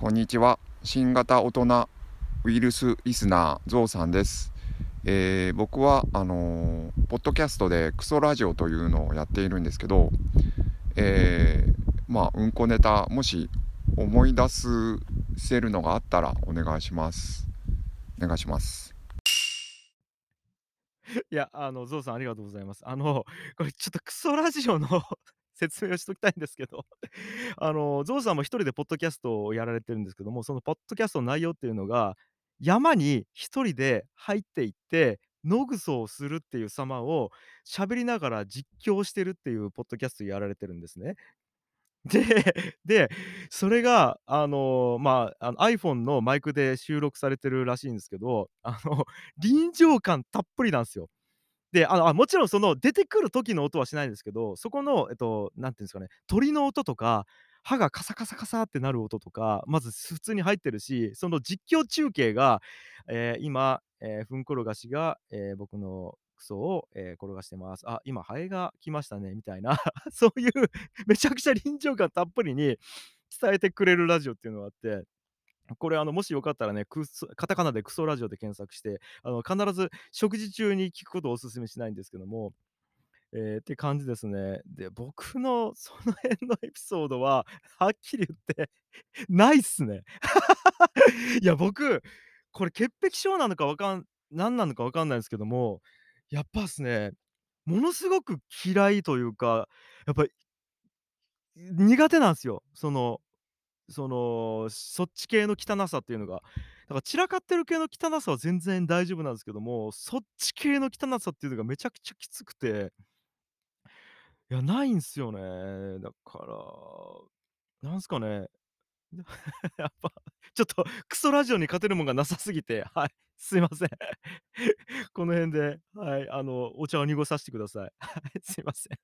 こんにちは。新型大人ウイルスリスナーゾウさんです。えー、僕はあのー、ポッドキャストでクソラジオというのをやっているんですけど、えー、まあうんこネタもし思い出すせるのがあったらお願いします。お願いします。いや、あの、ゾウさんありがとうございます。あの、これちょっとクソラジオの説明をしときたいんですけど あの、ゾウさんも一人でポッドキャストをやられてるんですけども、そのポッドキャストの内容っていうのが、山に一人で入っていって、野グソをするっていう様を喋りながら実況してるっていうポッドキャストやられてるんですね。で、で、それがあの、まあ、あの iPhone のマイクで収録されてるらしいんですけど、あの、臨場感たっぷりなんですよ。で、あの、あ、もちろんその出てくる時の音はしないんですけど、そこの、えっと、何て言うんですかね、鳥の音とか、歯がカサカサカサってなる音とか、まず普通に入ってるし、その実況中継が、ええ、今、ええ、フンコロガシが、ええ、僕のクソを、ええ、転がしてます。あ、今ハエが来ましたねみたいな、そういうめちゃくちゃ臨場感たっぷりに伝えてくれるラジオっていうのがあってこれあの、もしよかったらね、カタカナでクソラジオで検索して、あの、必ず食事中に聞くことをお勧めしないんですけども、ええ、って感じですね。で、僕のその辺のエピソードは、はっきり言ってないっすね。いや、僕、これ潔癖症なのかわかん何なのかわかんないんすけども、やっぱっすね、ものすごく嫌いというか、やっぱり苦手なんですよ。そのその、そっち系の汚さっていうのが。だから散らかってる系の汚さは全然大丈夫なんですけども、そっち系の汚さっていうのがめちゃくちゃきつくていや、ないんすよね。だから、なんすかね。やっぱ、ちょっとクソラジオに勝てるもんがなさすぎて、はい、すいません。この辺で、はい、あの、お茶を濁さしてください。はい、すいません。